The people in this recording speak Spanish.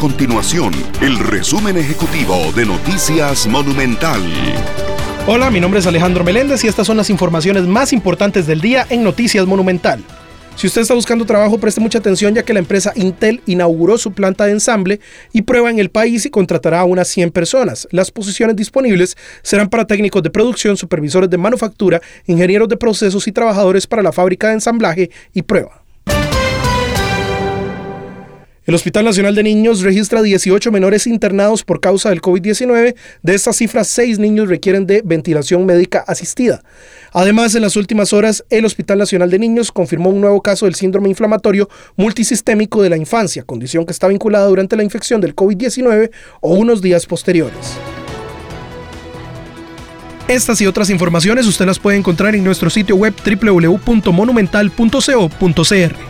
continuación el resumen ejecutivo de Noticias Monumental. Hola, mi nombre es Alejandro Meléndez y estas son las informaciones más importantes del día en Noticias Monumental. Si usted está buscando trabajo, preste mucha atención ya que la empresa Intel inauguró su planta de ensamble y prueba en el país y contratará a unas 100 personas. Las posiciones disponibles serán para técnicos de producción, supervisores de manufactura, ingenieros de procesos y trabajadores para la fábrica de ensamblaje y prueba. El Hospital Nacional de Niños registra 18 menores internados por causa del COVID-19. De estas cifras, 6 niños requieren de ventilación médica asistida. Además, en las últimas horas, el Hospital Nacional de Niños confirmó un nuevo caso del síndrome inflamatorio multisistémico de la infancia, condición que está vinculada durante la infección del COVID-19 o unos días posteriores. Estas y otras informaciones usted las puede encontrar en nuestro sitio web www.monumental.co.cr.